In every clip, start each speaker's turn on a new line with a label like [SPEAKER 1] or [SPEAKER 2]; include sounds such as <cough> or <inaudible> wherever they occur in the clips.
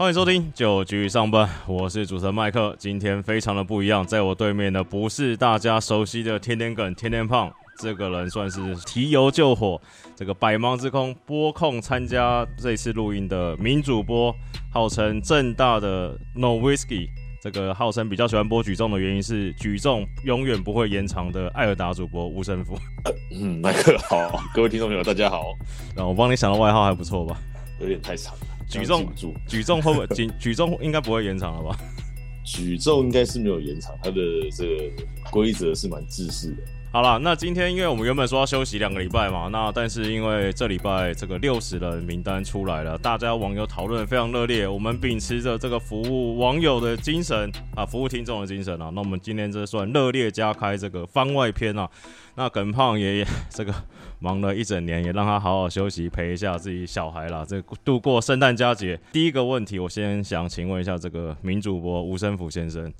[SPEAKER 1] 欢迎收听九局上班，我是主持人麦克。今天非常的不一样，在我对面的不是大家熟悉的天天梗、天天胖，这个人算是提油救火，这个百忙之空播控参加这次录音的名主播，号称正大的 No Whiskey，这个号称比较喜欢播举重的原因是举重永远不会延长的艾尔达主播吴胜福。
[SPEAKER 2] 嗯，麦克好，各位听众朋友大家好。
[SPEAKER 1] 然后我帮你想的外号还不错吧？
[SPEAKER 2] 有点太长了。
[SPEAKER 1] 举重
[SPEAKER 2] 住，
[SPEAKER 1] 举重会不会举 <laughs> 举重应该不会延长了吧？
[SPEAKER 2] 举重应该是没有延长，它的这个规则是蛮自私的。
[SPEAKER 1] 好了，那今天因为我们原本说要休息两个礼拜嘛，那但是因为这礼拜这个六十人名单出来了，大家网友讨论非常热烈，我们秉持着这个服务网友的精神啊，服务听众的精神啊，那我们今天这算热烈加开这个番外篇啊。那耿胖爷爷 <laughs> 这个忙了一整年，也让他好好休息，陪一下自己小孩啦，这度过圣诞佳节。第一个问题，我先想请问一下这个名主播吴生福先生。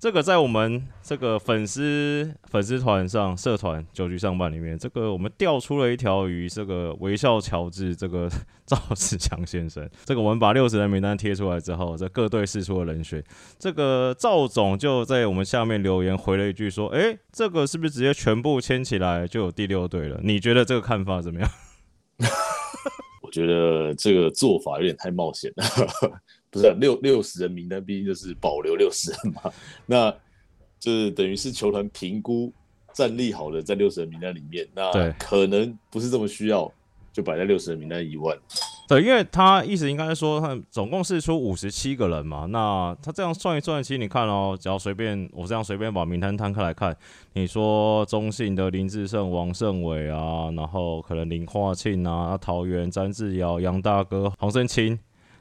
[SPEAKER 1] 这个在我们这个粉丝粉丝团上社团九局上班里面，这个我们调出了一条鱼，这个微笑乔治，这个 <laughs> 赵世强先生，这个我们把六十人名单贴出来之后，这各队试出了人选，这个赵总就在我们下面留言回了一句说：“哎，这个是不是直接全部签起来就有第六队了？你觉得这个看法怎么样？” <laughs>
[SPEAKER 2] 我觉得这个做法有点太冒险了。不是六六十人名单，毕竟就是保留六十人嘛，那就是等于是球团评估战力好的在六十人名单里面，那可能不是这么需要，就摆在六十人名单以外。
[SPEAKER 1] 对，因为他意思应该说，他总共是出五十七个人嘛，那他这样算一算，其实你看哦，只要随便我这样随便把名单摊开来看，你说中信的林志胜、王胜伟啊，然后可能林化庆啊、桃园詹志尧、杨大哥、黄胜清。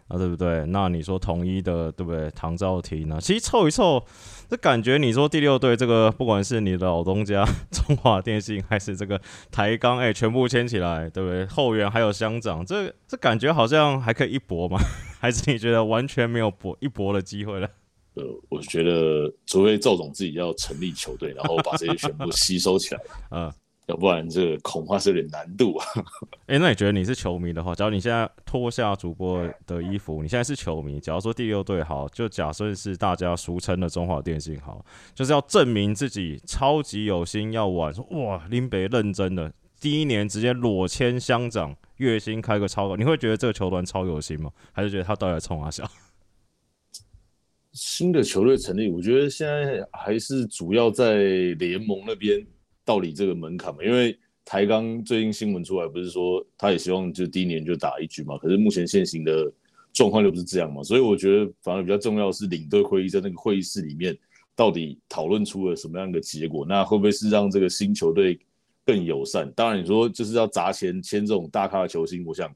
[SPEAKER 1] 啊，对不对？那你说统一的，对不对？唐兆廷呢？其实凑一凑，这感觉你说第六队这个，不管是你的老东家 <laughs> 中华电信，还是这个台钢，哎，全部牵起来，对不对？后援还有乡长，这这感觉好像还可以一搏吗？<laughs> 还是你觉得完全没有搏一搏的机会了？
[SPEAKER 2] 呃，我觉得除非赵总自己要成立球队，然后把这些全部吸收起来，<laughs> 嗯。要不然这个恐怕是有点难度啊！<laughs>
[SPEAKER 1] 哎，那你觉得你是球迷的话，假如你现在脱下主播的衣服，你现在是球迷，假如说第六队好，就假设是大家俗称的中华电信好，就是要证明自己超级有心要玩，说哇林北认真的，第一年直接裸签乡长，月薪开个超高，你会觉得这个球团超有心吗？还是觉得他到底冲啊笑？<laughs>
[SPEAKER 2] 新的球队成立，我觉得现在还是主要在联盟那边。到底这个门槛嘛？因为台钢最近新闻出来，不是说他也希望就第一年就打一局嘛？可是目前现行的状况又不是这样嘛？所以我觉得反而比较重要的是领队会议在那个会议室里面到底讨论出了什么样的结果？那会不会是让这个新球队更友善？当然你说就是要砸钱签这种大咖的球星，我想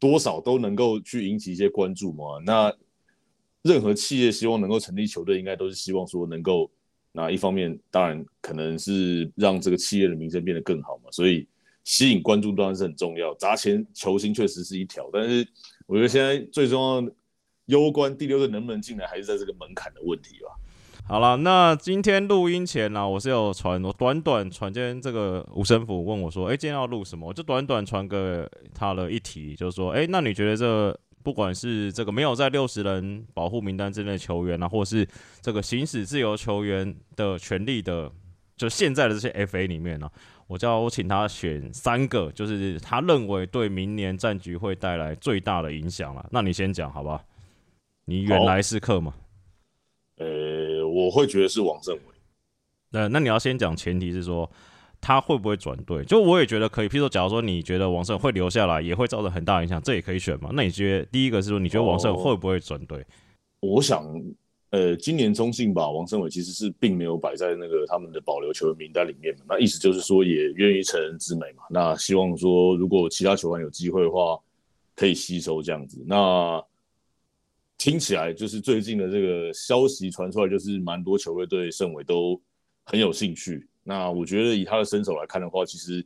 [SPEAKER 2] 多少都能够去引起一些关注嘛。那任何企业希望能够成立球队，应该都是希望说能够。那一方面，当然可能是让这个企业的名声变得更好嘛，所以吸引关注当然是很重要。砸钱球星确实是一条，但是我觉得现在最重要攸关第六队能不能进来，还是在这个门槛的问题吧。
[SPEAKER 1] 好了，那今天录音前呢，我是有传，我短短传间这个吴神甫问我说：“哎，今天要录什么？”我就短短传个他的一题，就是说：“哎，那你觉得这？”不管是这个没有在六十人保护名单之内的球员啊，或是这个行使自由球员的权利的，就现在的这些 FA 里面呢，我叫我请他选三个，就是他认为对明年战局会带来最大的影响了。那你先讲好吧？你原来是客吗？
[SPEAKER 2] 呃，我会觉得是王胜伟。
[SPEAKER 1] 那那你要先讲，前提是说。他会不会转队？就我也觉得可以。譬如说，假如说你觉得王胜会留下来，也会造成很大影响，这也可以选嘛？那你觉得第一个是说，你觉得王胜会不会转队？
[SPEAKER 2] 我想，呃，今年中信吧，王胜伟其实是并没有摆在那个他们的保留球员名单里面嘛。那意思就是说，也愿意成人之美嘛。那希望说，如果其他球员有机会的话，可以吸收这样子。那听起来就是最近的这个消息传出来，就是蛮多球队对胜伟都很有兴趣。那我觉得以他的身手来看的话，其实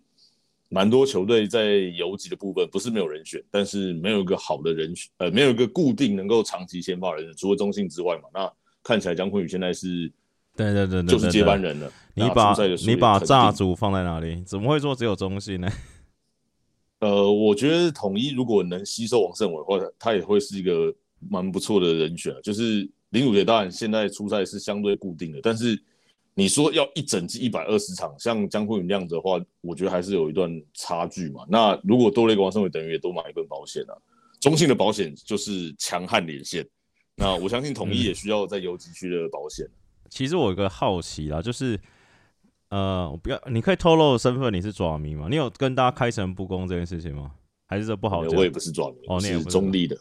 [SPEAKER 2] 蛮多球队在游击的部分不是没有人选，但是没有一个好的人选，呃，没有一个固定能够长期先发人，除了中信之外嘛。那看起来江坤宇现在是，
[SPEAKER 1] 对对对，
[SPEAKER 2] 就是接班人了。
[SPEAKER 1] 你把你把炸主放在哪里？怎么会说只有中信呢？<laughs>
[SPEAKER 2] 呃，我觉得统一如果能吸收王胜伟的话，他也会是一个蛮不错的人选，就是林祖杰。当然现在出赛是相对固定的，但是你说要一整季一百二十场，像江坤宇那样子的话，我觉得还是有一段差距嘛。那如果多了一个王胜伟，等于也多买一份保险啊。中信的保险就是强悍连线，那我相信统一也需要在游击区的保险。
[SPEAKER 1] 其实我有个好奇啦，就是呃，我不要，你可以透露身份，你是爪迷吗？你有跟大家开诚布公这件事情吗？还是这不好讲？
[SPEAKER 2] 我也不是爪迷，哦，你是中立的。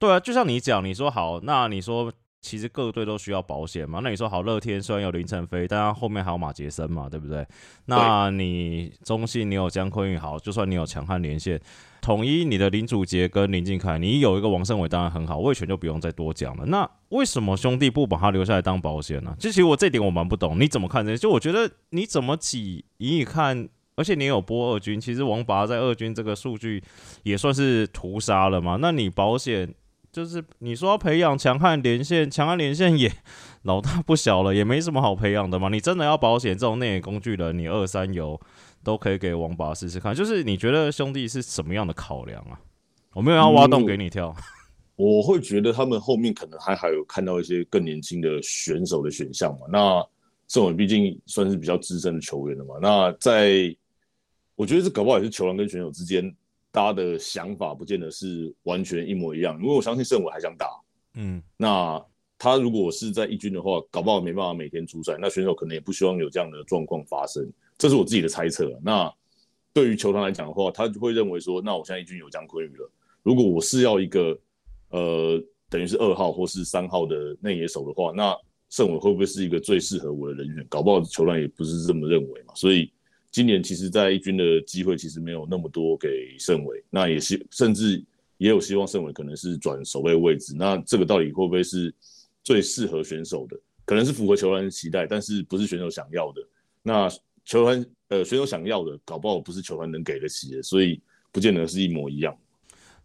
[SPEAKER 1] 对啊，就像你讲，你说好，那你说。其实各队都需要保险嘛？那你说好，乐天虽然有林晨飞，但他后面还有马杰森嘛，对不对？那你中信你有江坤宇，好，就算你有强悍连线，统一你的林祖杰跟林敬凯，你有一个王胜伟当然很好，魏权就不用再多讲了。那为什么兄弟不把他留下来当保险呢？就其实我这点我蛮不懂，你怎么看这？就我觉得你怎么挤，以你看，而且你有播二军，其实王拔在二军这个数据也算是屠杀了嘛？那你保险？就是你说要培养强悍连线，强悍连线也老大不小了，也没什么好培养的嘛。你真的要保险这种内野工具人，你二三游都可以给王八试试看。就是你觉得兄弟是什么样的考量啊？我没有要挖洞给你跳。<laughs>
[SPEAKER 2] 我会觉得他们后面可能还还有看到一些更年轻的选手的选项嘛。那郑伟毕竟算是比较资深的球员了嘛。那在我觉得这搞不好也是球员跟选手之间。大家的想法不见得是完全一模一样，因为我相信圣伟还想打，嗯，那他如果是在一军的话，搞不好没办法每天出赛，那选手可能也不希望有这样的状况发生，这是我自己的猜测。那对于球团来讲的话，他就会认为说，那我现在一军有江坤宇了，如果我是要一个呃，等于是二号或是三号的内野手的话，那圣伟会不会是一个最适合我的人选？搞不好球团也不是这么认为嘛，所以。今年其实，在一军的机会其实没有那么多给盛伟，那也希甚至也有希望盛伟可能是转守备位置。那这个到底会不会是最适合选手的？可能是符合球员期待，但是不是选手想要的。那球员呃选手想要的，搞不好不是球员能给得起的，所以不见得是一模一样。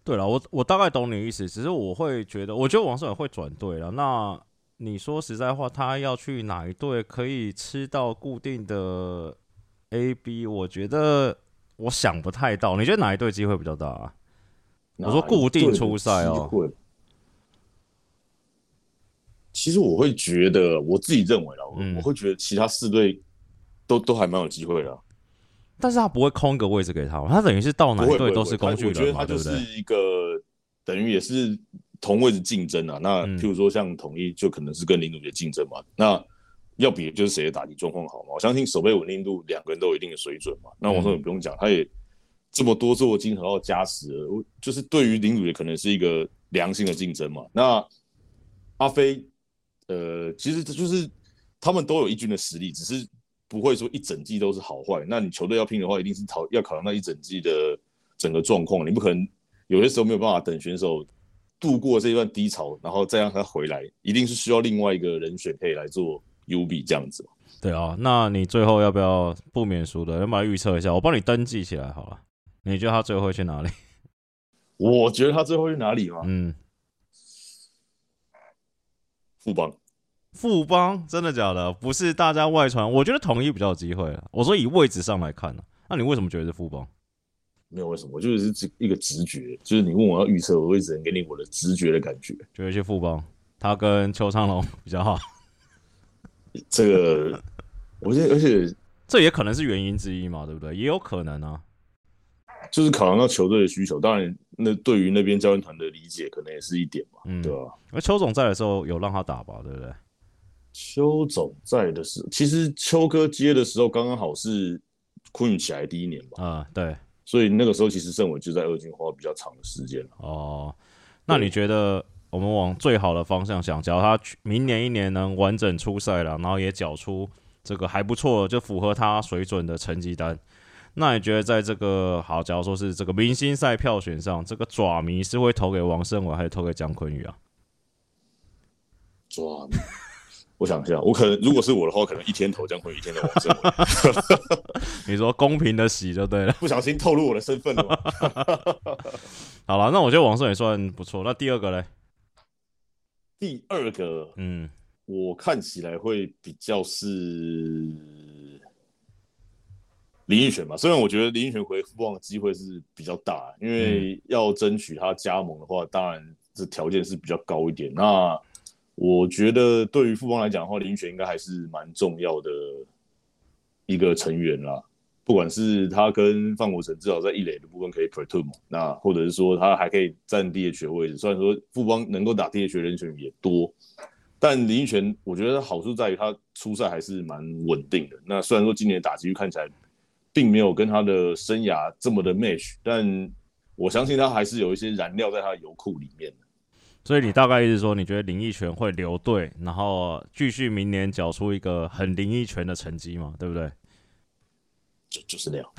[SPEAKER 1] 对了，我我大概懂你意思，只是我会觉得，我觉得王胜伟会转队了。那你说实在话，他要去哪一队可以吃到固定的？A、B，我觉得我想不太到，你觉得哪一队机会比较大啊？我说固定出赛哦。
[SPEAKER 2] 其实我会觉得，我自己认为啦，我我会觉得其他四队都都还蛮有机会的。
[SPEAKER 1] 但是他不会空一个位置给他，他等于是到哪一队都是工具人
[SPEAKER 2] 我觉得他就是一个等于也是同位置竞争啊。那譬如说像统一，就可能是跟林总杰竞争嘛。那要比就是谁的打击状况好嘛？我相信守备稳定度两个人都有一定的水准嘛。那王松也不用讲，他也这么多做金和号加持，就是对于林主也可能是一个良性的竞争嘛。那阿飞，呃，其实这就是他们都有一军的实力，只是不会说一整季都是好坏。那你球队要拼的话，一定是考要考量那一整季的整个状况，你不可能有些时候没有办法等选手度过这一段低潮，然后再让他回来，一定是需要另外一个人选可以来做。U B 这样子
[SPEAKER 1] 对啊，那你最后要不要不免输的？要不要预测一下？我帮你登记起来好了。你觉得他最后会去哪里？<laughs>
[SPEAKER 2] 我觉得他最后去哪里吗？嗯，富邦，
[SPEAKER 1] 富邦真的假的？不是大家外传，我觉得统一比较有机会啊。我说以位置上来看呢，那你为什么觉得是富邦？
[SPEAKER 2] 没有为什么，我就是这一个直觉，就是你问我要预测，我会只能给你我的直觉的感觉，
[SPEAKER 1] 觉得是富邦，他跟邱昌龙比较好。
[SPEAKER 2] 这个，我觉得，而且 <laughs>
[SPEAKER 1] 这也可能是原因之一嘛，对不对？也有可能啊，
[SPEAKER 2] 就是考量到球队的需求，当然，那对于那边教练团的理解，可能也是一点嘛，嗯，对吧？
[SPEAKER 1] 而邱总在的时候有让他打吧，对不对？
[SPEAKER 2] 邱总在的时候，其实邱哥接的时候刚刚好是昆宇起来第一年吧，
[SPEAKER 1] 啊，对，
[SPEAKER 2] 所以那个时候其实盛伟就在二军花比较长的时间
[SPEAKER 1] 哦，那你觉得？我们往最好的方向想，只要他明年一年能完整出赛了，然后也缴出这个还不错，就符合他水准的成绩单，那你觉得在这个好，假如说是这个明星赛票选上，这个爪迷是会投给王胜伟，还是投给姜昆宇啊？
[SPEAKER 2] 爪迷，我想一下，我可能如果是我的话，可能一天投姜昆宇，一天投王胜伟。<laughs>
[SPEAKER 1] 你说公平的洗就对了，
[SPEAKER 2] 不小心透露我的身份了。<laughs>
[SPEAKER 1] 好了，那我觉得王胜伟算不错。那第二个嘞？
[SPEAKER 2] 第二个，嗯，我看起来会比较是林奕璇吧。虽然我觉得林奕璇回复望的机会是比较大，因为要争取他加盟的话，当然这条件是比较高一点。那我觉得对于富邦来讲的话，林权应该还是蛮重要的一个成员啦。不管是他跟范国成至少在一垒的部分可以 platoon 嘛，那或者是说他还可以占 DH 的位置。虽然说富邦能够打 DH 人选也多，但林权我觉得好处在于他出赛还是蛮稳定的。那虽然说今年打击率看起来并没有跟他的生涯这么的 match，但我相信他还是有一些燃料在他的油库里面
[SPEAKER 1] 所以你大概意思说，你觉得林奕泉会留队，然后继续明年缴出一个很林奕泉的成绩嘛？对不对？
[SPEAKER 2] 就就是那样。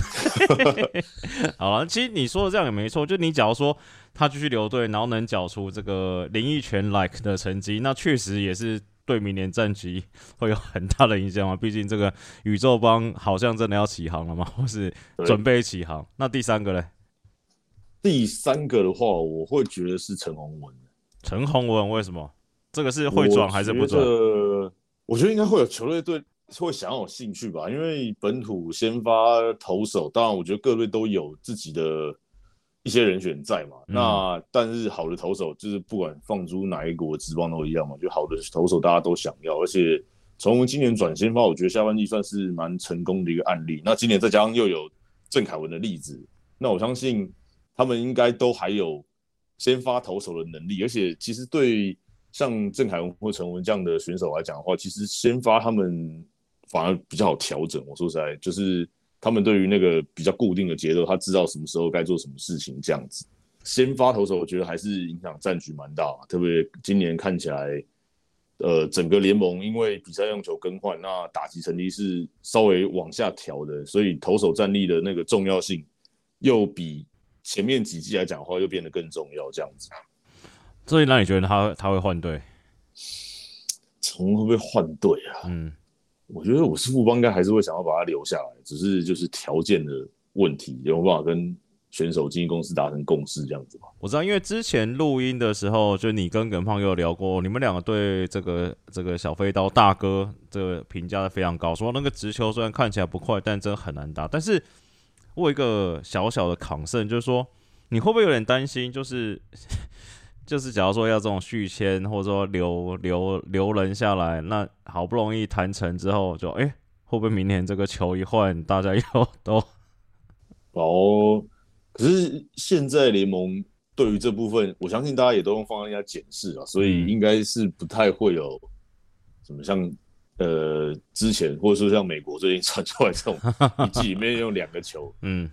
[SPEAKER 2] <laughs>
[SPEAKER 1] 好了，其实你说的这样也没错。就你假如说他继续留队，然后能缴出这个林奕泉 like 的成绩，那确实也是对明年战绩会有很大的影响嘛。毕竟这个宇宙帮好像真的要起航了嘛，或是准备起航。那第三个嘞？
[SPEAKER 2] 第三个的话，我会觉得是陈宏文。
[SPEAKER 1] 陈宏文为什么？这个是会转还是不转？
[SPEAKER 2] 我觉得应该会有球队对。会想要有兴趣吧，因为本土先发投手，当然我觉得各队都有自己的一些人选在嘛。那但是好的投手，就是不管放诸哪一国职棒都一样嘛，就好的投手大家都想要。而且从今年转先发，我觉得下半季算是蛮成功的一个案例。那今年再加上又有郑凯文的例子，那我相信他们应该都还有先发投手的能力。而且其实对像郑凯文或陈文这样的选手来讲的话，其实先发他们。反而比较好调整。我说实在，就是他们对于那个比较固定的节奏，他知道什么时候该做什么事情，这样子。先发投手，我觉得还是影响战局蛮大。特别今年看起来，呃，整个联盟因为比赛用球更换，那打击成绩是稍微往下调的，所以投手战力的那个重要性又比前面几季来讲的话，又变得更重要。这样子，
[SPEAKER 1] 所以那你觉得他他会换队？
[SPEAKER 2] 从会不会换队啊？嗯。我觉得我是富邦，应该还是会想要把他留下来，只是就是条件的问题，有没有办法跟选手经纪公司达成共识这样子吧？
[SPEAKER 1] 我知道，因为之前录音的时候，就你跟耿胖有聊过，你们两个对这个这个小飞刀大哥这个评价的非常高，说那个直球虽然看起来不快，但真的很难打。但是我有一个小小的抗胜，就是说你会不会有点担心，就是。就是，假如说要这种续签，或者说留留留人下来，那好不容易谈成之后，就哎，会不会明年这个球一换，大家 <laughs> 又都
[SPEAKER 2] 哦？可是现在联盟对于这部分，我相信大家也都用放在家检视啊，所以应该是不太会有什么像呃之前，或者说像美国最近传出来这种一季里面用两个球，<laughs> 嗯，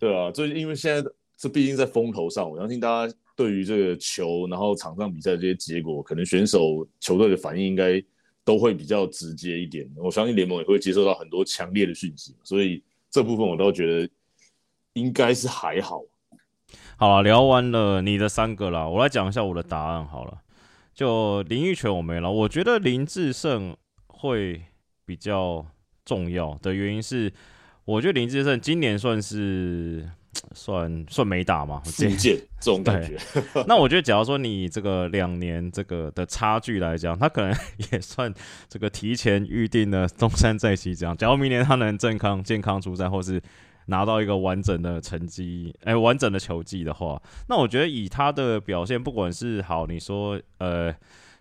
[SPEAKER 2] 对啊，最近因为现在这毕竟在风头上，我相信大家。对于这个球，然后场上比赛这些结果，可能选手、球队的反应应该都会比较直接一点。我相信联盟也会接受到很多强烈的讯息，所以这部分我倒觉得应该是还好。
[SPEAKER 1] 好了，聊完了你的三个了，我来讲一下我的答案好了。就林育权我没了，我觉得林志胜会比较重要的原因是，我觉得林志胜今年算是。算算没打吗？
[SPEAKER 2] 福建这种感觉。
[SPEAKER 1] 那我觉得，假如说你这个两年这个的差距来讲，他可能 <laughs> 也算这个提前预定的东山再起。这样，假如明年他能健康健康出赛，或是拿到一个完整的成绩，哎，完整的球技的话，那我觉得以他的表现，不管是好，你说呃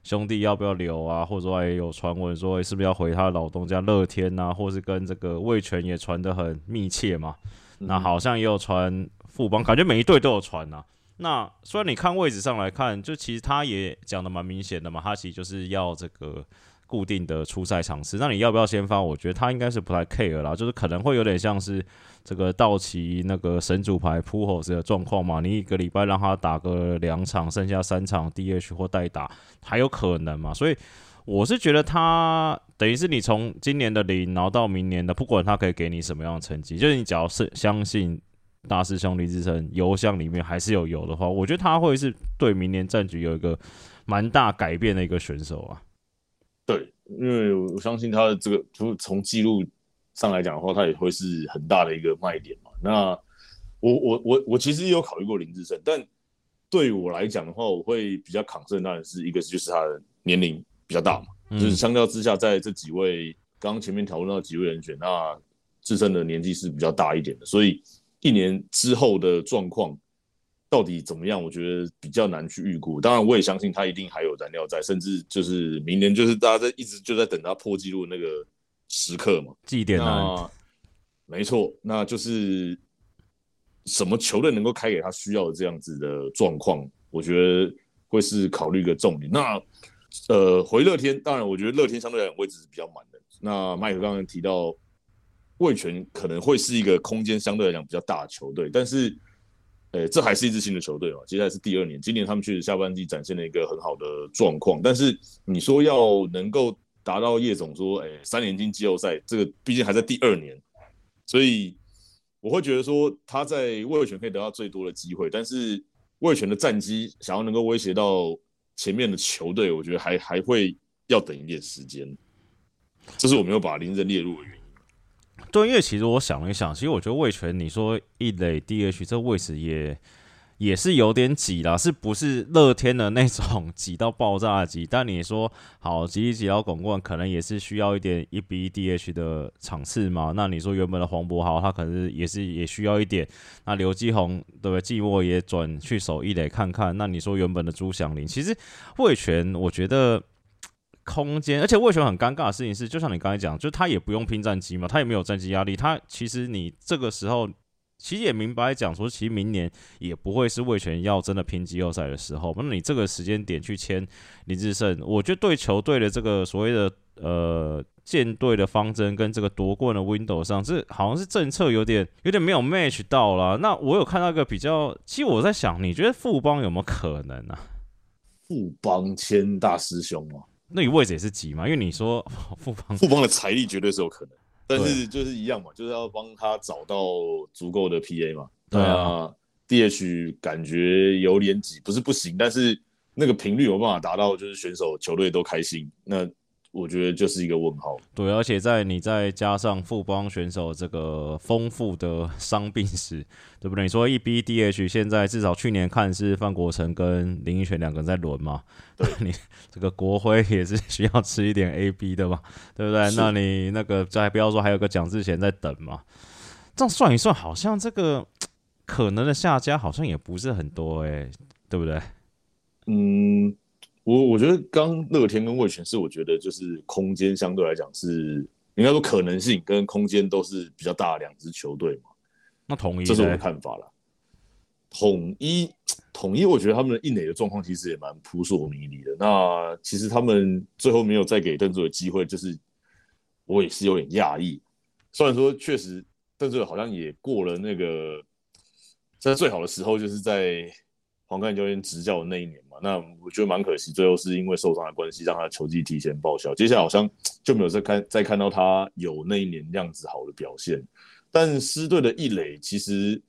[SPEAKER 1] 兄弟要不要留啊，或者说也有传闻说是不是要回他老东家乐天啊，或是跟这个魏权也传得很密切嘛。那好像也有传副帮，感觉每一队都有传呐。那虽然你看位置上来看，就其实他也讲的蛮明显的嘛，他其实就是要这个固定的出赛场次。那你要不要先发？我觉得他应该是不太 care 啦，就是可能会有点像是这个道奇那个神主牌扑火时的状况嘛。你一个礼拜让他打个两场，剩下三场 DH 或代打还有可能嘛？所以。我是觉得他等于是你从今年的零，然后到明年的，不管他可以给你什么样的成绩，就是你只要是相信大师兄林志成油箱里面还是有油的话，我觉得他会是对明年战局有一个蛮大改变的一个选手啊。
[SPEAKER 2] 对，因为我相信他的这个从从记录上来讲的话，他也会是很大的一个卖点嘛。那我我我我其实也有考虑过林志胜，但对我来讲的话，我会比较抗胜，当然是一个就是他的年龄。比较大嘛，就是相较之下，在这几位刚刚前面讨论到几位人选，那自身的年纪是比较大一点的，所以一年之后的状况，到底怎么样，我觉得比较难去预估。当然，我也相信他一定还有燃料在，甚至就是明年就是大家在一直就在等他破纪录那个时刻嘛，
[SPEAKER 1] 祭点
[SPEAKER 2] 啊没错，那就是什么球队能够开给他需要的这样子的状况，我觉得会是考虑一个重点。那呃，回乐天，当然我觉得乐天相对来讲位置是比较满的。那麦克刚刚提到，味全可能会是一个空间相对来讲比较大的球队，但是，呃，这还是一支新的球队嘛，接下来是第二年，今年他们确实下半季展现了一个很好的状况，但是你说要能够达到叶总说，哎，三年进季后赛，这个毕竟还在第二年，所以我会觉得说他在味全可以得到最多的机会，但是味全的战绩想要能够威胁到前面的球队，我觉得还还会要等一点时间。这是我没有把林振列入的原因。
[SPEAKER 1] 对，因为其实我想了一想，其实我觉得魏权，你说一垒 DH 这位置也也是有点挤啦，是不是乐天的那种挤到爆炸挤？但你说好挤一挤到拱冠，可能也是需要一点一比一 DH 的场次嘛？那你说原本的黄博豪，他可能也是也需要一点。那刘继宏对不对？季末也转去守一垒看看。那你说原本的朱祥林，其实魏权，我觉得。空间，而且魏权很尴尬的事情是，就像你刚才讲，就他也不用拼战机嘛，他也没有战机压力。他其实你这个时候其实也明白讲说，其实明年也不会是魏权要真的拼季后赛的时候。那你这个时间点去签林志胜，我觉得对球队的这个所谓的呃舰队的方针跟这个夺冠的 window 上，这好像是政策有点有点没有 match 到了。那我有看到一个比较，其实我在想，你觉得富邦有没有可能啊？
[SPEAKER 2] 富邦签大师兄吗？
[SPEAKER 1] 那你位置也是急嘛？因为你说 <laughs> 富邦
[SPEAKER 2] 富邦的财力绝对是有可能，但是就是一样嘛，就是要帮他找到足够的 PA 嘛。
[SPEAKER 1] 对啊
[SPEAKER 2] ，DH 感觉有点挤，不是不行，但是那个频率有办法达到，就是选手球队都开心。那我觉得就是一个问号。
[SPEAKER 1] 对，而且在你再加上富邦选手这个丰富的伤病史，对不对？你说 E B D H 现在至少去年看是范国成跟林奕泉两个人在轮嘛？对 <laughs> 你这个国徽也是需要吃一点 A B 的嘛？对不对？那你那个再不要说还有个蒋志贤在等嘛？这样算一算，好像这个可能的下家好像也不是很多哎，对不对？
[SPEAKER 2] 嗯。我我觉得刚乐天跟魏全是，我觉得就是空间相对来讲是应该说可能性跟空间都是比较大的两支球队嘛。
[SPEAKER 1] 那统一，
[SPEAKER 2] 这是我的看法了。统一统一，我觉得他们的硬垒的状况其实也蛮扑朔迷离的。那其实他们最后没有再给邓志伟机会，就是我也是有点讶异。虽然说确实邓志伟好像也过了那个在最好的时候，就是在黄干教练执教的那一年嘛。那我觉得蛮可惜，最后是因为受伤的关系，让他球技提前报销。接下来好像就没有再看再看到他有那一年那样子好的表现。但狮队的一垒其实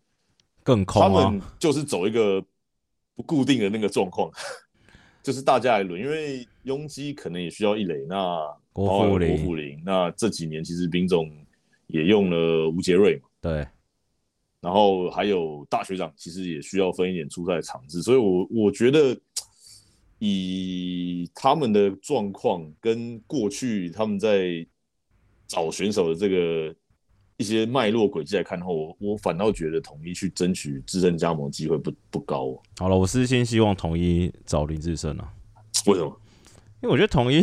[SPEAKER 1] 更空
[SPEAKER 2] 他们就是走一个不固定的那个状况，<laughs> 就是大家来轮，因为拥基可能也需要一垒。那
[SPEAKER 1] 郭富林，
[SPEAKER 2] 郭富林，那这几年其实兵总也用了吴杰瑞嘛，
[SPEAKER 1] 对。
[SPEAKER 2] 然后还有大学长，其实也需要分一点出赛场次，所以，我我觉得以他们的状况跟过去他们在找选手的这个一些脉络轨迹来看的话，我我反倒觉得统一去争取自身加盟机会不不高。
[SPEAKER 1] 好了，我私心希望统一找林志胜啊。
[SPEAKER 2] 为什么？
[SPEAKER 1] 因为我觉得统一。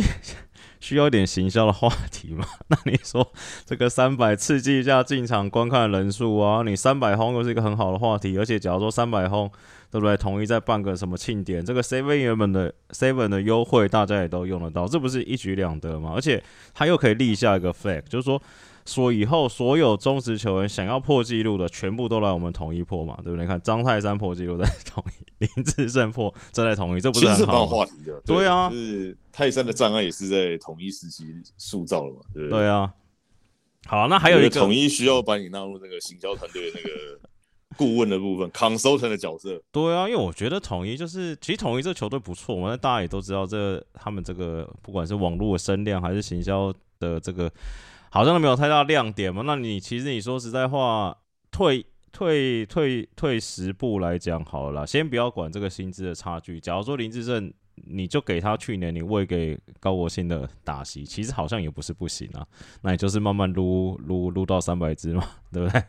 [SPEAKER 1] 需要一点行销的话题嘛？<laughs> 那你说这个三百刺激一下进场观看人数啊？你三百轰又是一个很好的话题，而且假如说三百轰，对不对？统一再办个什么庆典，这个 seven 原本的 seven 的优惠大家也都用得到，这不是一举两得吗？而且他又可以立下一个 flag，就是说。说以后所有忠实球员想要破纪录的，全部都来我们统一破嘛，对不对？看张泰山破纪录在统一，<laughs> 林志胜破正在统一，这不是很好
[SPEAKER 2] 话题的？
[SPEAKER 1] 对啊，
[SPEAKER 2] 就是泰山的障碍也是在统一时期塑造了嘛，对不
[SPEAKER 1] 对？对啊。好，那还有一个
[SPEAKER 2] 统一需要把你纳入那个行销团队的那个顾问的部分，consultant 的角色。
[SPEAKER 1] 对啊，因为我觉得统一就是，其实统一这球队不错嘛，那大家也都知道，这他们这个不管是网络的声量还是行销的这个。好像都没有太大亮点嘛？那你其实你说实在话，退退退退十步来讲好了，先不要管这个薪资的差距。假如说林志胜，你就给他去年你喂给高国庆的打席，其实好像也不是不行啊。那你就是慢慢撸撸撸到三百只嘛，<laughs> 对不对？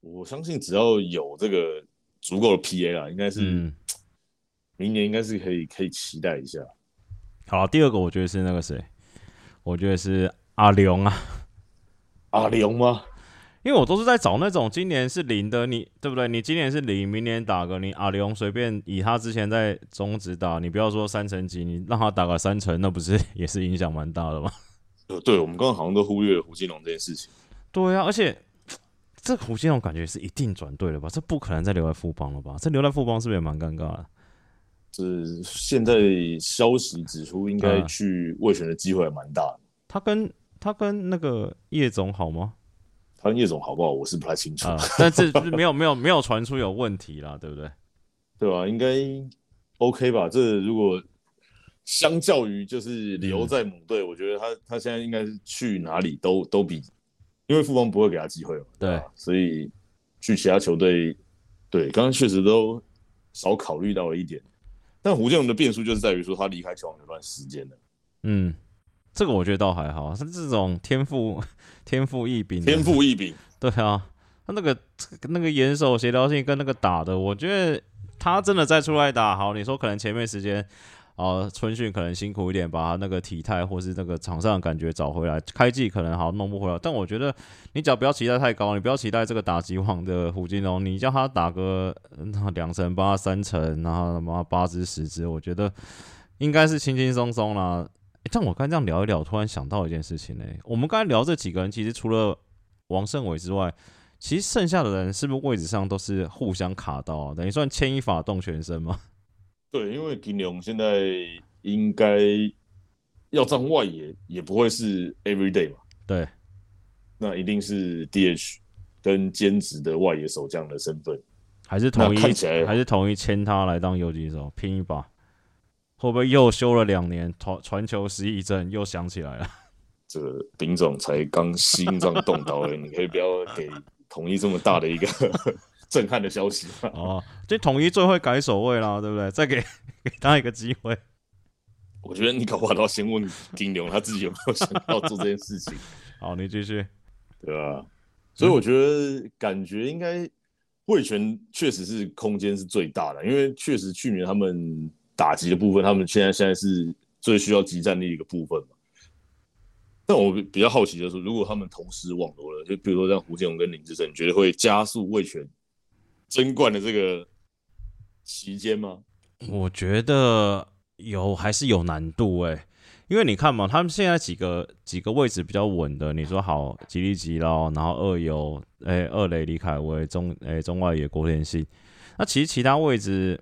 [SPEAKER 2] 我相信只要有这个足够的 PA 啦，应该是
[SPEAKER 1] 嗯，
[SPEAKER 2] 明年应该是可以可以期待一下。
[SPEAKER 1] 好，第二个我觉得是那个谁，我觉得是阿龙啊，
[SPEAKER 2] 阿龙吗？
[SPEAKER 1] 因为我都是在找那种今年是零的，你对不对？你今年是零，明年打个你阿龙随便以他之前在中职打，你不要说三成几，你让他打个三成，那不是也是影响蛮大的吗？
[SPEAKER 2] 呃，对，我们刚刚好像都忽略了胡金龙这件事情。
[SPEAKER 1] 对啊，而且这胡金龙感觉是一定转队了吧？这不可能再留在富邦了吧？这留在富邦是不是也蛮尴尬的？
[SPEAKER 2] 这现在消息指出，应该
[SPEAKER 1] 嗯
[SPEAKER 2] 去卫权的机会还蛮大的。
[SPEAKER 1] 他跟他跟那个叶总好吗？
[SPEAKER 2] 他跟叶总好不好，我是不太清楚，
[SPEAKER 1] 啊、<laughs> 但是就是没有没有没有传出有问题啦，对不对？
[SPEAKER 2] 对吧、应该 OK 吧？这如果相较于就是留在母队，我觉得他他现在应该是去哪里都都比，因为富邦不会给他机会嘛，
[SPEAKER 1] 对
[SPEAKER 2] 吧所以去其他球队，对，刚刚确实都少考虑到了一点。但胡建龙的变数就是在于说他离开球场有段时间了，
[SPEAKER 1] 嗯，这个我觉得倒还好，他这种天赋 <laughs> 天赋异禀，
[SPEAKER 2] 天赋异禀，
[SPEAKER 1] 对啊，他那个那个眼手协调性跟那个打的，我觉得他真的再出来打好，你说可能前面时间。哦，春训可能辛苦一点，把他那个体态或是那个场上的感觉找回来。开季可能好弄不回来，但我觉得你只要不要期待太高，你不要期待这个打击王的胡金龙，你叫他打个嗯两成八、三成，然后他妈八支十支，我觉得应该是轻轻松松啦。诶但我刚才这样聊一聊，突然想到一件事情呢、我们刚才聊这几个人，其实除了王胜伟之外，其实剩下的人是不是位置上都是互相卡到、啊，等于算牵一发动全身吗？<laughs>
[SPEAKER 2] 对，因为金龙现在应该要站外野，也不会是 every day 嘛，
[SPEAKER 1] 对，
[SPEAKER 2] 那一定是 DH 跟兼职的外野手这样的身份。
[SPEAKER 1] 还是统一还是统一签他来当游击手，拼一把，会不会又休了两年，传传球失忆症又想起来了？
[SPEAKER 2] 这个丙总才刚心脏动刀而已，你可以不要给统一这么大的一个 <laughs> 震撼的消息吗？
[SPEAKER 1] 哦，这统一最会改守位啦，对不对？再给 <laughs> 给他一个机会。
[SPEAKER 2] 我觉得你搞不好都要先问金龙他自己有没有想要做这件事情，<laughs>
[SPEAKER 1] 好，你继续。
[SPEAKER 2] 对吧？所以我觉得感觉应该卫权确实是空间是最大的，因为确实去年他们打击的部分，他们现在现在是最需要集战力的一个部分嘛。但我比较好奇的是，如果他们同时网罗了，就比如说像胡建龙跟林志胜，你觉得会加速卫权争冠的这个期间吗？
[SPEAKER 1] 我觉得有还是有难度诶、因为你看嘛，他们现在几个几个位置比较稳的，你说好吉利吉捞，然后二游，诶、二垒李凯威，中诶、中外野郭天信，那其实其他位置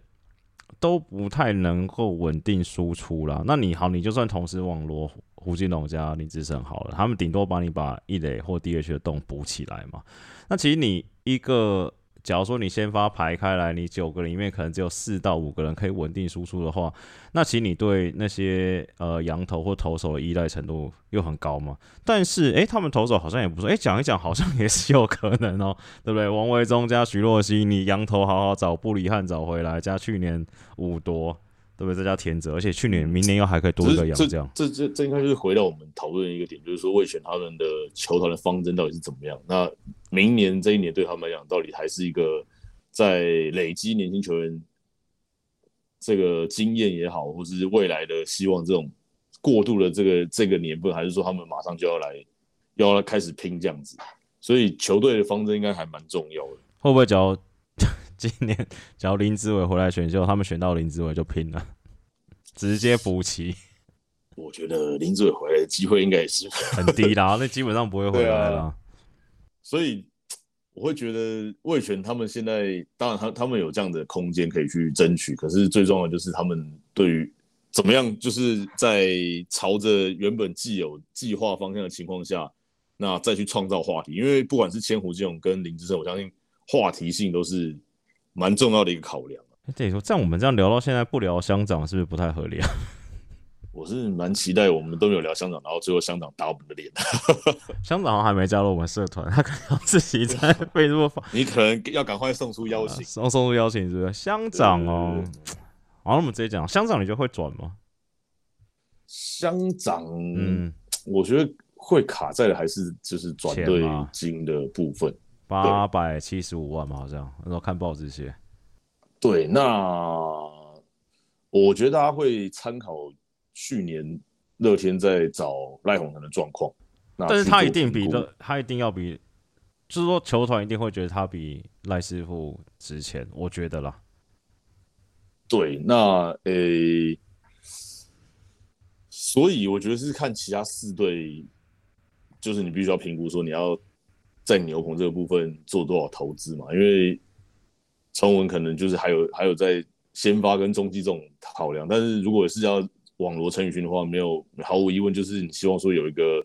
[SPEAKER 1] 都不太能够稳定输出啦。那你好，你就算同时网罗胡金龙加林志胜好了，他们顶多帮你把一垒或 DH 的洞补起来嘛。那其实你一个，假如说你先发排开来，你九个里面可能只有四到五个人可以稳定输出的话，那其实你对那些呃羊头或投手的依赖程度又很高嘛。但是诶、他们投手好像也不错，诶、讲一讲好像也是有可能哦，对不对？王维忠加徐若曦，你羊头好好找布里汉找回来，加去年五多。对不对？再加田泽，而且去年、明年又还可以多一个羊，
[SPEAKER 2] 这
[SPEAKER 1] 这样
[SPEAKER 2] 这这这应该就是回到我们讨论的一个点，就是说魏权他们的球团的方针到底是怎么样？那明年这一年对他们来讲，到底还是一个在累积年轻球员这个经验也好，或是未来的希望这种过渡的这个这个年份，还是说他们马上就要来要来开始拼这样子？所以球队的方针应该还蛮重要的。
[SPEAKER 1] 会不会只要今年只要林志伟回来选秀，他们选到林志伟就拼了，<laughs> 直接补齐，
[SPEAKER 2] 我觉得林志伟回来的机会应该也是
[SPEAKER 1] 很低啦，<laughs> 那基本上不会回来啦。
[SPEAKER 2] 所以我会觉得魏权他们现在，当然他他们有这样的空间可以去争取，可是最重要的就是他们对于怎么样，就是在朝着原本既有计划方向的情况下，那再去创造话题。因为不管是千湖这种跟林志胜，我相信话题性都是蛮重要的一个考量。
[SPEAKER 1] 等于，说像我们这样聊到现在不聊乡长，是不是不太合理啊？<laughs>
[SPEAKER 2] 我是蛮期待我们都没有聊乡长，然后最后乡长打我们的脸。<laughs>
[SPEAKER 1] 乡长好像还没加入我们社团，他可能要自己在 <laughs> Facebook 发
[SPEAKER 2] 你可能要赶快送出邀请。
[SPEAKER 1] 送送出邀请，是不是？乡长哦，<tsk> 好，那我们直接讲乡长，你觉得会转吗？
[SPEAKER 2] 乡长，
[SPEAKER 1] 嗯，
[SPEAKER 2] 我觉得会卡在的还是就是转队
[SPEAKER 1] 钱吗
[SPEAKER 2] 金的部分。
[SPEAKER 1] 八百七十五万嘛，好像那时候看报纸写。
[SPEAKER 2] 对，那我觉得大家会参考去年乐天在找赖鸿成的状况，
[SPEAKER 1] 但是他一定比乐，他一定要比，就是说球团一定会觉得他比赖师傅值钱，我觉得啦。
[SPEAKER 2] 对，那诶，所以我觉得是看其他四队，就是你必须要评估说你要在牛棚这个部分做多少投资嘛，因为传闻可能就是还有还有在先发跟中继这种考量，但是如果是要网罗陈宇勋的话，没有毫无疑问就是你希望说有一个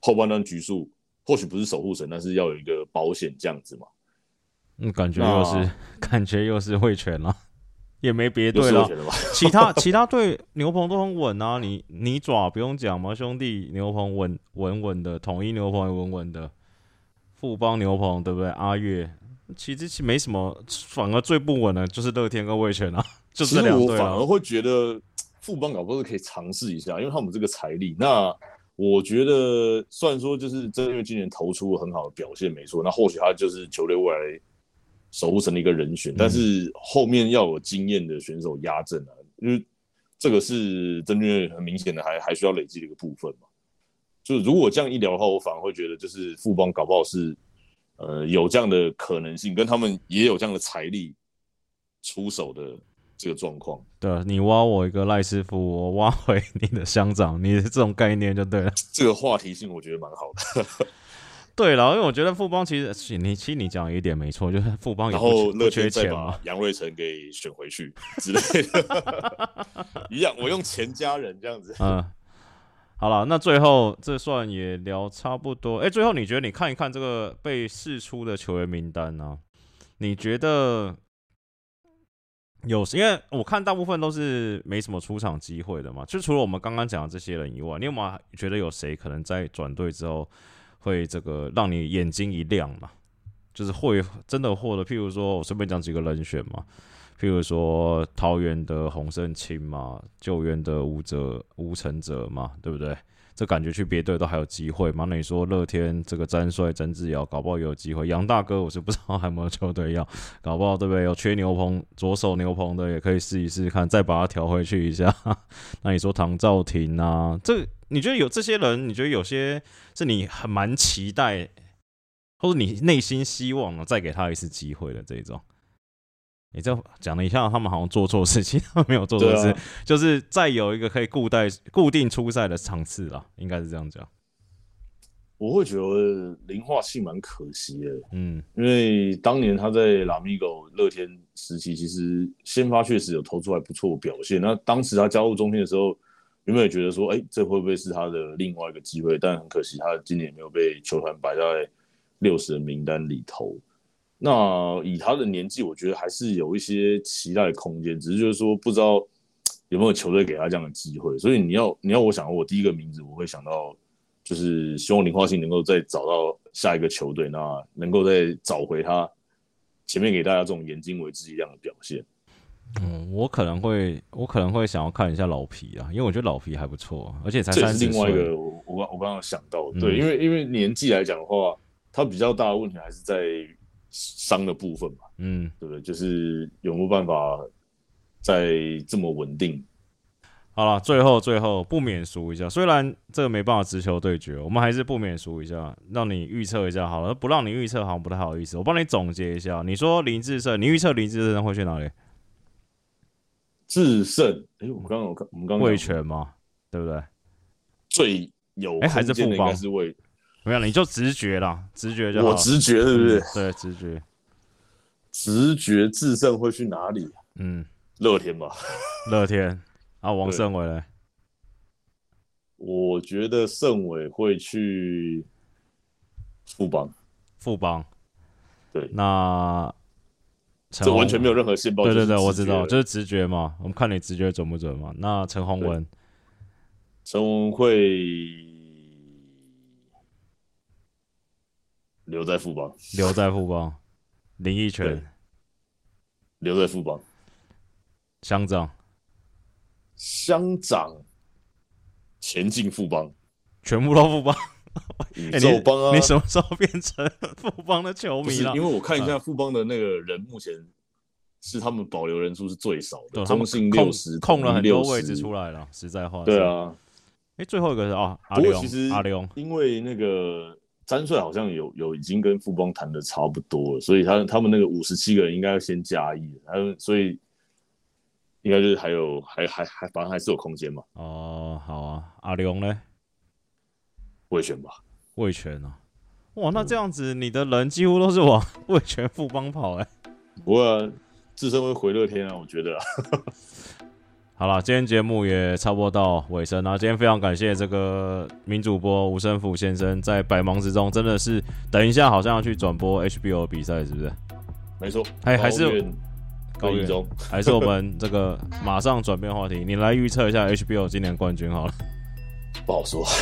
[SPEAKER 2] 后半段局数，或许不是守护神，但是要有一个保险这样子嘛。
[SPEAKER 1] 嗯，感觉又是感觉又是会全了。也没别队了，其他其他队牛棚都很稳啊，你你爪不用讲嘛，兄弟牛棚稳稳稳的，统一牛棚也稳稳的，富邦牛棚对不对？阿月其实其没什么，反而最不稳的就是乐天跟魏权啊，<laughs> 就这两队
[SPEAKER 2] 反而会觉得富邦搞不好是可以尝试一下，因为他们这个财力。那我觉得虽然说就是正因为今年投出很好的表现没错，那或许他就是球队未来。守护神的一个人选，但是后面要有经验的选手压阵啊，因为这个是真的很明显的，还还需要累积的一个部分嘛。就如果这样一聊的话，我反而会觉得，就是富邦搞不好是呃有这样的可能性，跟他们也有这样的财力出手的这个状况。
[SPEAKER 1] 对，你挖我一个赖师傅，我挖回你的乡长，你的这种概念就对了。<laughs>
[SPEAKER 2] 这个话题性我觉得蛮好的。<laughs>
[SPEAKER 1] 对了，因为我觉得富邦其实你其实你讲一点没错，就是富邦
[SPEAKER 2] 然后
[SPEAKER 1] 乐天再把
[SPEAKER 2] 杨瑞成给选回去之类的，<laughs> 一样，我用钱加人这样子。
[SPEAKER 1] 嗯，好了，那最后这算也聊差不多。哎，最后你觉得你看一看这个被释出的球员名单呢？你觉得有？因为我看大部分都是没什么出场机会的嘛，就除了我们刚刚讲的这些人以外，你有没有觉得有谁可能在转队之后？会这个让你眼睛一亮嘛？就是会真的获得，譬如说我顺便讲几个人选嘛，譬如说桃园的洪胜清嘛，救援的吴哲吴成哲嘛，对不对？这感觉去别队都还有机会嘛？那你说乐天这个詹帅曾志尧搞不好有机会？杨大哥我是不知道还有没有球队要，<laughs> 搞不好对不对？有缺牛棚左手牛棚的也可以试一试看，再把它调回去一下。<laughs> 那你说唐兆廷啊，这你觉得有这些人？你觉得有些是你很蛮期待，或者你内心希望再给他一次机会的这种？你这讲了一下，他们好像做错事情，他们没有做错事，就是再有一个可以固代固定出赛的场次了，应该是这样讲。
[SPEAKER 2] 我会觉得零化信蛮可惜的，嗯，因为当年他在拉米狗乐天时期，其实先发确实有投出来不错的表现。那当时他加入中天的时候，有没有觉得说，哎，这会不会是他的另外一个机会？但很可惜，他今年没有被球团摆在六十人名单里头。那以他的年纪，我觉得还是有一些期待的空间，只是就是说不知道有没有球队给他这样的机会。所以你要你要我想，我第一个名字我会想到，就是希望林化信能够再找到下一个球队，那能够再找回他前面给大家这种眼睛为之一亮的表现。
[SPEAKER 1] 嗯，我可能会我可能会想要看一下老皮啊，因为我觉得老皮还不错，而且才三
[SPEAKER 2] 十另外一个我我我刚刚想到，对，因为因为年纪来讲的话，他比较大的问题还是在。伤的部分嘛，嗯，对不对？就是有没有办法在这么稳定？
[SPEAKER 1] 好了，最后最后不免俗一下，虽然这个没办法直球对决，我们还是不免俗一下，让你预测一下好了。不让你预测好像不太好意思，我帮你总结一下。你说林志胜，你预测林志胜会去哪里？
[SPEAKER 2] 志胜，哎，我刚刚我看我们刚刚
[SPEAKER 1] 魏权嘛，对不对？
[SPEAKER 2] 最有哎
[SPEAKER 1] 还是
[SPEAKER 2] 富邦是魏。
[SPEAKER 1] 没有，你就直觉啦，直觉就好。
[SPEAKER 2] 我直觉，对不对？
[SPEAKER 1] 对，直觉，
[SPEAKER 2] 直觉制胜会去哪里？嗯，乐天吧。
[SPEAKER 1] 乐天啊，<laughs> 王胜伟嘞？
[SPEAKER 2] 我觉得胜伟会去富邦。
[SPEAKER 1] 富邦。
[SPEAKER 2] 对，
[SPEAKER 1] 那
[SPEAKER 2] 这完全没有任何线报。
[SPEAKER 1] 对对对，我知道，就是直觉嘛。我们看你直觉准不准嘛？那陈宏文，
[SPEAKER 2] 陈宏会。留在富邦，
[SPEAKER 1] 留在富邦，林奕泉
[SPEAKER 2] 留在富邦，
[SPEAKER 1] 乡长，
[SPEAKER 2] 乡长。前进富邦，
[SPEAKER 1] 全部都富邦，
[SPEAKER 2] 宇宙 <laughs> 邦啊！
[SPEAKER 1] 你什么时候变成富邦的球迷了？
[SPEAKER 2] 因为我看一下富邦的那个人，目前是他们保留人数是最少的，
[SPEAKER 1] 他们
[SPEAKER 2] 中信
[SPEAKER 1] 空
[SPEAKER 2] 六十，
[SPEAKER 1] 空了很多位置出来了，实在话。
[SPEAKER 2] 对，啊，
[SPEAKER 1] 哎，最后一个是啊，阿龙
[SPEAKER 2] 不过其实
[SPEAKER 1] 阿龙，
[SPEAKER 2] 因为那个詹帅好像有有已经跟富邦谈的差不多了，所以他他们那个五十七个人应该要先加一，他们所以应该就是还有还还还反正还是有空间嘛，
[SPEAKER 1] 哦，好啊，阿龙呢？
[SPEAKER 2] 魏权吧。
[SPEAKER 1] 魏权啊，哇，那这样子你的人几乎都是往魏权富邦跑哎、
[SPEAKER 2] 不过、啊、自身会回乐天啊，我觉得、啊。
[SPEAKER 1] 好了，今天节目也差不多到尾声了。今天非常感谢这个名主播吴胜福先生，在百忙之中真的是等一下好像要去转播 HBO 比赛，是不是？
[SPEAKER 2] 没错，
[SPEAKER 1] 哎还是
[SPEAKER 2] 高一中，
[SPEAKER 1] 还是我们这个马上转变话题，你来预测一下 HBO 今年冠军好了。
[SPEAKER 2] 不好说。<laughs>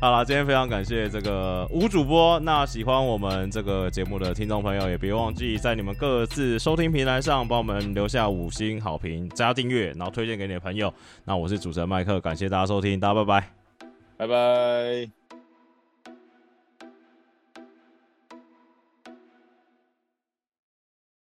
[SPEAKER 1] 好了，今天非常感谢这个吴主播。那喜欢我们这个节目的听众朋友，也别忘记在你们各自收听平台上帮我们留下五星好评、加订阅，然后推荐给你的朋友。那我是主持人麦克，感谢大家收听，大家拜拜。
[SPEAKER 2] 拜拜。